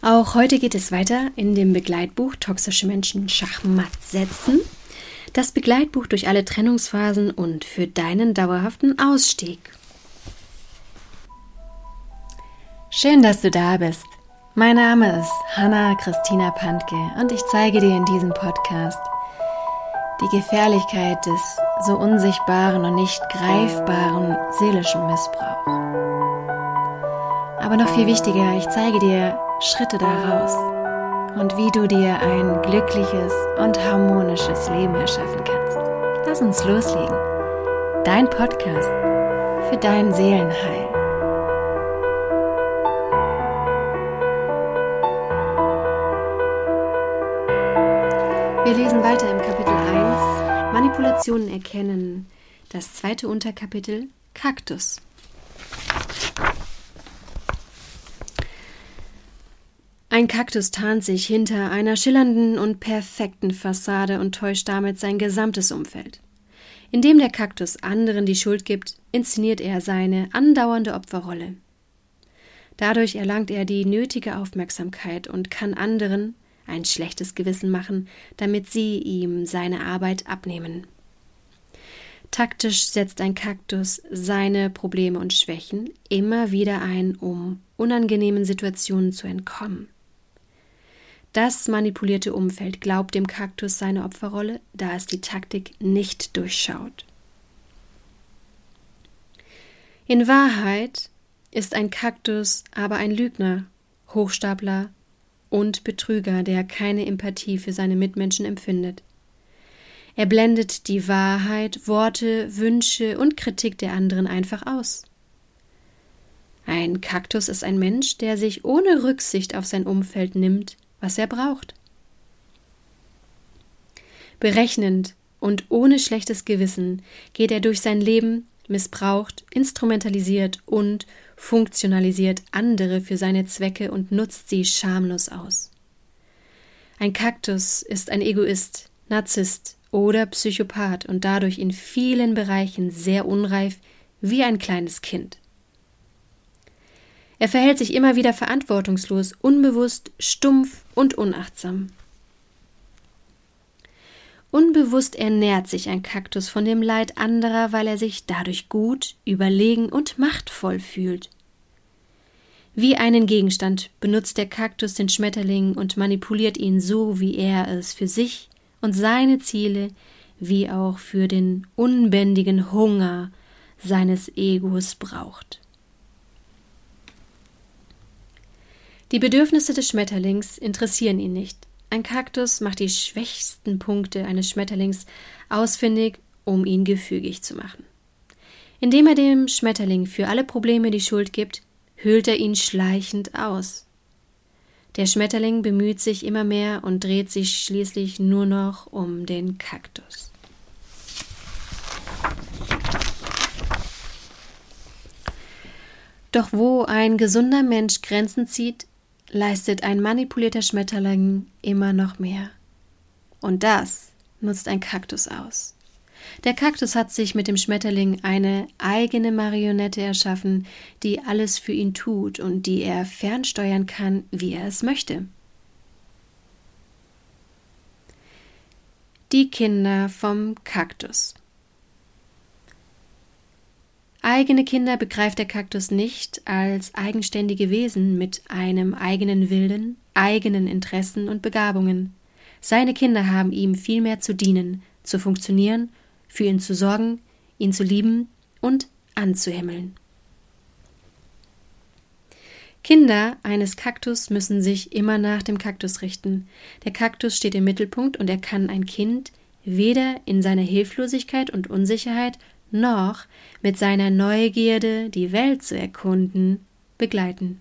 Auch heute geht es weiter in dem Begleitbuch Toxische Menschen Schachmatt setzen. Das Begleitbuch durch alle Trennungsphasen und für deinen dauerhaften Ausstieg. Schön, dass du da bist. Mein Name ist Hanna Christina Pantke und ich zeige dir in diesem Podcast die Gefährlichkeit des so unsichtbaren und nicht greifbaren seelischen Missbrauchs. Aber noch viel wichtiger, ich zeige dir Schritte daraus und wie du dir ein glückliches und harmonisches Leben erschaffen kannst. Lass uns loslegen. Dein Podcast für dein Seelenheil. Wir lesen weiter im Kapitel 1 Manipulationen erkennen. Das zweite Unterkapitel Kaktus. Ein Kaktus tarnt sich hinter einer schillernden und perfekten Fassade und täuscht damit sein gesamtes Umfeld. Indem der Kaktus anderen die Schuld gibt, inszeniert er seine andauernde Opferrolle. Dadurch erlangt er die nötige Aufmerksamkeit und kann anderen ein schlechtes Gewissen machen, damit sie ihm seine Arbeit abnehmen. Taktisch setzt ein Kaktus seine Probleme und Schwächen immer wieder ein, um unangenehmen Situationen zu entkommen. Das manipulierte Umfeld glaubt dem Kaktus seine Opferrolle, da es die Taktik nicht durchschaut. In Wahrheit ist ein Kaktus aber ein Lügner, Hochstapler und Betrüger, der keine Empathie für seine Mitmenschen empfindet. Er blendet die Wahrheit, Worte, Wünsche und Kritik der anderen einfach aus. Ein Kaktus ist ein Mensch, der sich ohne Rücksicht auf sein Umfeld nimmt was er braucht. Berechnend und ohne schlechtes Gewissen geht er durch sein Leben, missbraucht, instrumentalisiert und funktionalisiert andere für seine Zwecke und nutzt sie schamlos aus. Ein Kaktus ist ein Egoist, Narzisst oder Psychopath und dadurch in vielen Bereichen sehr unreif wie ein kleines Kind. Er verhält sich immer wieder verantwortungslos, unbewusst, stumpf und unachtsam. Unbewusst ernährt sich ein Kaktus von dem Leid anderer, weil er sich dadurch gut, überlegen und machtvoll fühlt. Wie einen Gegenstand benutzt der Kaktus den Schmetterling und manipuliert ihn so, wie er es für sich und seine Ziele, wie auch für den unbändigen Hunger seines Egos braucht. Die Bedürfnisse des Schmetterlings interessieren ihn nicht. Ein Kaktus macht die schwächsten Punkte eines Schmetterlings ausfindig, um ihn gefügig zu machen. Indem er dem Schmetterling für alle Probleme die Schuld gibt, hüllt er ihn schleichend aus. Der Schmetterling bemüht sich immer mehr und dreht sich schließlich nur noch um den Kaktus. Doch wo ein gesunder Mensch Grenzen zieht, leistet ein manipulierter Schmetterling immer noch mehr. Und das nutzt ein Kaktus aus. Der Kaktus hat sich mit dem Schmetterling eine eigene Marionette erschaffen, die alles für ihn tut und die er fernsteuern kann, wie er es möchte. Die Kinder vom Kaktus. Eigene Kinder begreift der Kaktus nicht als eigenständige Wesen mit einem eigenen Willen, eigenen Interessen und Begabungen. Seine Kinder haben ihm vielmehr zu dienen, zu funktionieren, für ihn zu sorgen, ihn zu lieben und anzuhimmeln. Kinder eines Kaktus müssen sich immer nach dem Kaktus richten. Der Kaktus steht im Mittelpunkt und er kann ein Kind weder in seiner Hilflosigkeit und Unsicherheit noch mit seiner Neugierde, die Welt zu erkunden, begleiten.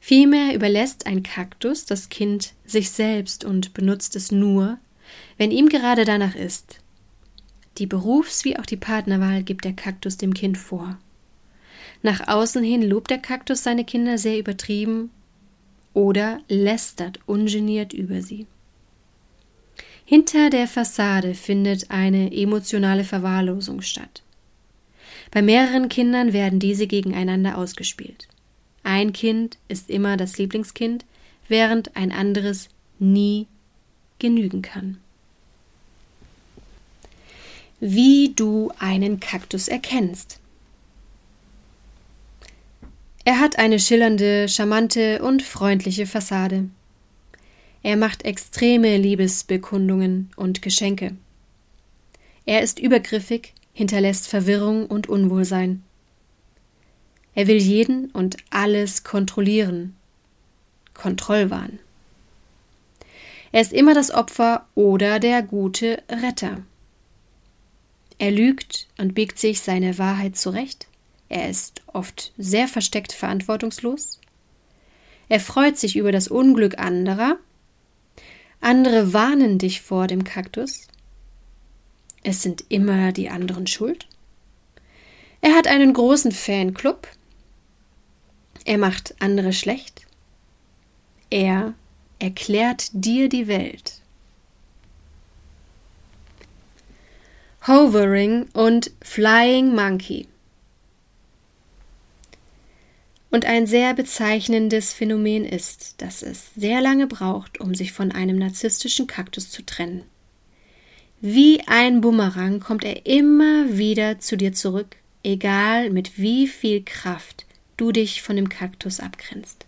Vielmehr überlässt ein Kaktus das Kind sich selbst und benutzt es nur, wenn ihm gerade danach ist. Die Berufs- wie auch die Partnerwahl gibt der Kaktus dem Kind vor. Nach außen hin lobt der Kaktus seine Kinder sehr übertrieben oder lästert ungeniert über sie. Hinter der Fassade findet eine emotionale Verwahrlosung statt. Bei mehreren Kindern werden diese gegeneinander ausgespielt. Ein Kind ist immer das Lieblingskind, während ein anderes nie genügen kann. Wie du einen Kaktus erkennst. Er hat eine schillernde, charmante und freundliche Fassade. Er macht extreme Liebesbekundungen und Geschenke. Er ist übergriffig, hinterlässt Verwirrung und Unwohlsein. Er will jeden und alles kontrollieren. Kontrollwahn. Er ist immer das Opfer oder der gute Retter. Er lügt und biegt sich seine Wahrheit zurecht. Er ist oft sehr versteckt verantwortungslos. Er freut sich über das Unglück anderer. Andere warnen dich vor dem Kaktus. Es sind immer die anderen schuld. Er hat einen großen Fanclub. Er macht andere schlecht. Er erklärt dir die Welt. Hovering und Flying Monkey. Und ein sehr bezeichnendes Phänomen ist, dass es sehr lange braucht, um sich von einem narzisstischen Kaktus zu trennen. Wie ein Bumerang kommt er immer wieder zu dir zurück, egal mit wie viel Kraft du dich von dem Kaktus abgrenzt.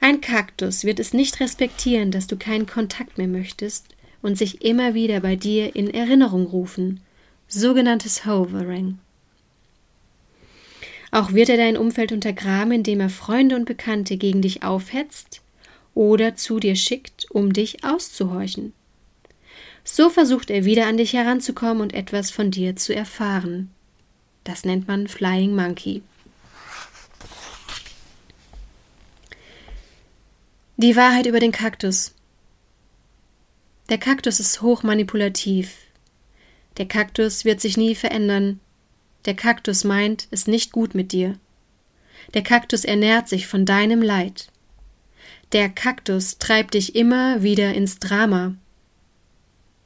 Ein Kaktus wird es nicht respektieren, dass du keinen Kontakt mehr möchtest und sich immer wieder bei dir in Erinnerung rufen, sogenanntes Hovering. Auch wird er dein Umfeld untergraben, indem er Freunde und Bekannte gegen dich aufhetzt oder zu dir schickt, um dich auszuhorchen. So versucht er wieder an dich heranzukommen und etwas von dir zu erfahren. Das nennt man Flying Monkey. Die Wahrheit über den Kaktus. Der Kaktus ist hochmanipulativ. Der Kaktus wird sich nie verändern, der Kaktus meint es nicht gut mit dir. Der Kaktus ernährt sich von deinem Leid. Der Kaktus treibt dich immer wieder ins Drama.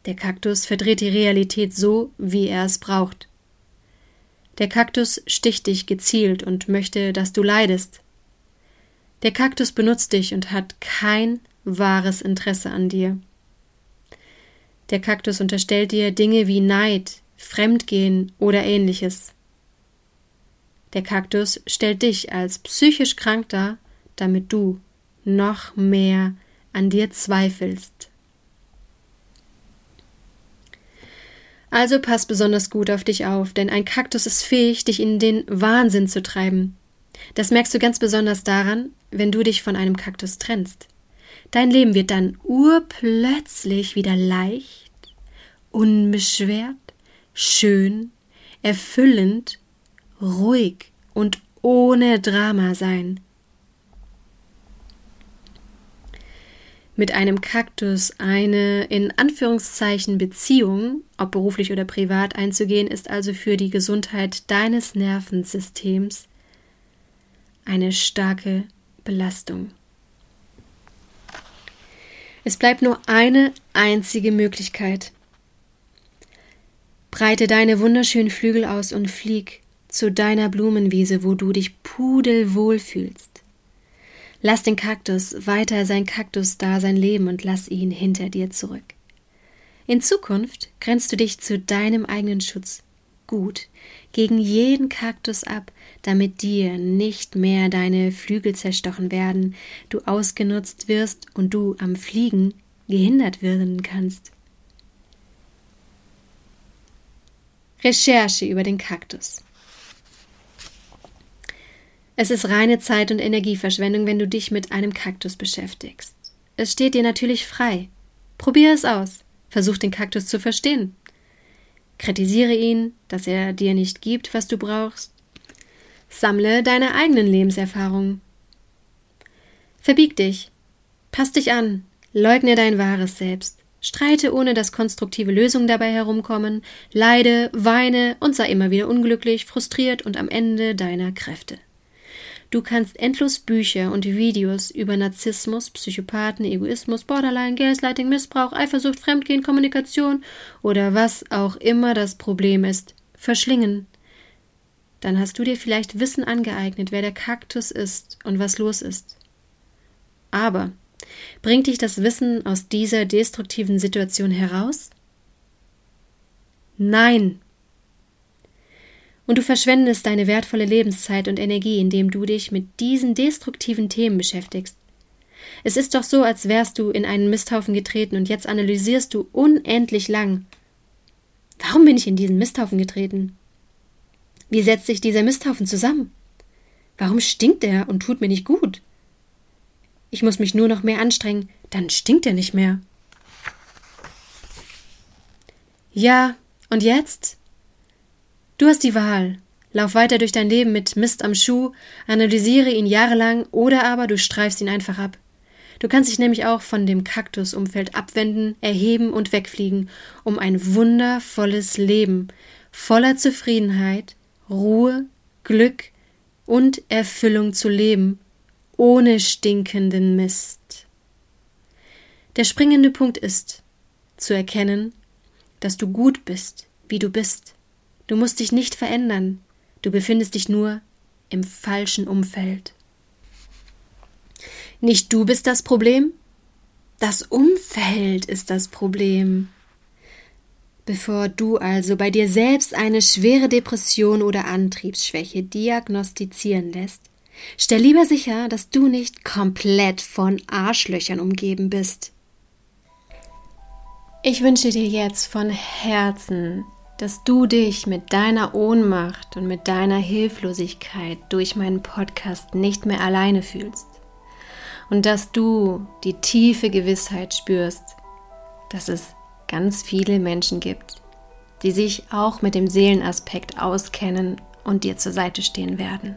Der Kaktus verdreht die Realität so, wie er es braucht. Der Kaktus sticht dich gezielt und möchte, dass du leidest. Der Kaktus benutzt dich und hat kein wahres Interesse an dir. Der Kaktus unterstellt dir Dinge wie Neid, Fremdgehen oder ähnliches. Der Kaktus stellt dich als psychisch krank dar, damit du noch mehr an dir zweifelst. Also pass besonders gut auf dich auf, denn ein Kaktus ist fähig, dich in den Wahnsinn zu treiben. Das merkst du ganz besonders daran, wenn du dich von einem Kaktus trennst. Dein Leben wird dann urplötzlich wieder leicht, unbeschwert schön, erfüllend, ruhig und ohne Drama sein. Mit einem Kaktus eine in Anführungszeichen Beziehung, ob beruflich oder privat, einzugehen, ist also für die Gesundheit deines Nervensystems eine starke Belastung. Es bleibt nur eine einzige Möglichkeit, Breite deine wunderschönen Flügel aus und flieg zu deiner Blumenwiese, wo du dich pudelwohl fühlst. Lass den Kaktus weiter sein Kaktus-Dasein leben und lass ihn hinter dir zurück. In Zukunft grenzt du dich zu deinem eigenen Schutz gut gegen jeden Kaktus ab, damit dir nicht mehr deine Flügel zerstochen werden, du ausgenutzt wirst und du am Fliegen gehindert werden kannst. Recherche über den Kaktus. Es ist reine Zeit- und Energieverschwendung, wenn du dich mit einem Kaktus beschäftigst. Es steht dir natürlich frei. Probier es aus. Versuch den Kaktus zu verstehen. Kritisiere ihn, dass er dir nicht gibt, was du brauchst. Sammle deine eigenen Lebenserfahrungen. Verbieg dich. Pass dich an. Leugne dein wahres Selbst. Streite, ohne dass konstruktive Lösungen dabei herumkommen, leide, weine und sei immer wieder unglücklich, frustriert und am Ende deiner Kräfte. Du kannst endlos Bücher und Videos über Narzissmus, Psychopathen, Egoismus, Borderline, Gaslighting, Missbrauch, Eifersucht, Fremdgehen, Kommunikation oder was auch immer das Problem ist, verschlingen. dann hast du dir vielleicht Wissen angeeignet, wer der Kaktus ist und was los ist. Aber bringt dich das Wissen aus dieser destruktiven Situation heraus? Nein. Und du verschwendest deine wertvolle Lebenszeit und Energie, indem du dich mit diesen destruktiven Themen beschäftigst. Es ist doch so, als wärst du in einen Misthaufen getreten und jetzt analysierst du unendlich lang. Warum bin ich in diesen Misthaufen getreten? Wie setzt sich dieser Misthaufen zusammen? Warum stinkt er und tut mir nicht gut? Ich muss mich nur noch mehr anstrengen, dann stinkt er nicht mehr. Ja, und jetzt? Du hast die Wahl. Lauf weiter durch dein Leben mit Mist am Schuh, analysiere ihn jahrelang oder aber du streifst ihn einfach ab. Du kannst dich nämlich auch von dem Kaktusumfeld abwenden, erheben und wegfliegen, um ein wundervolles Leben voller Zufriedenheit, Ruhe, Glück und Erfüllung zu leben, ohne stinkenden Mist. Der springende Punkt ist, zu erkennen, dass du gut bist, wie du bist. Du musst dich nicht verändern, du befindest dich nur im falschen Umfeld. Nicht du bist das Problem, das Umfeld ist das Problem. Bevor du also bei dir selbst eine schwere Depression oder Antriebsschwäche diagnostizieren lässt, stell lieber sicher, dass du nicht komplett von Arschlöchern umgeben bist. Ich wünsche dir jetzt von Herzen, dass du dich mit deiner Ohnmacht und mit deiner Hilflosigkeit durch meinen Podcast nicht mehr alleine fühlst und dass du die tiefe Gewissheit spürst, dass es ganz viele Menschen gibt, die sich auch mit dem Seelenaspekt auskennen und dir zur Seite stehen werden.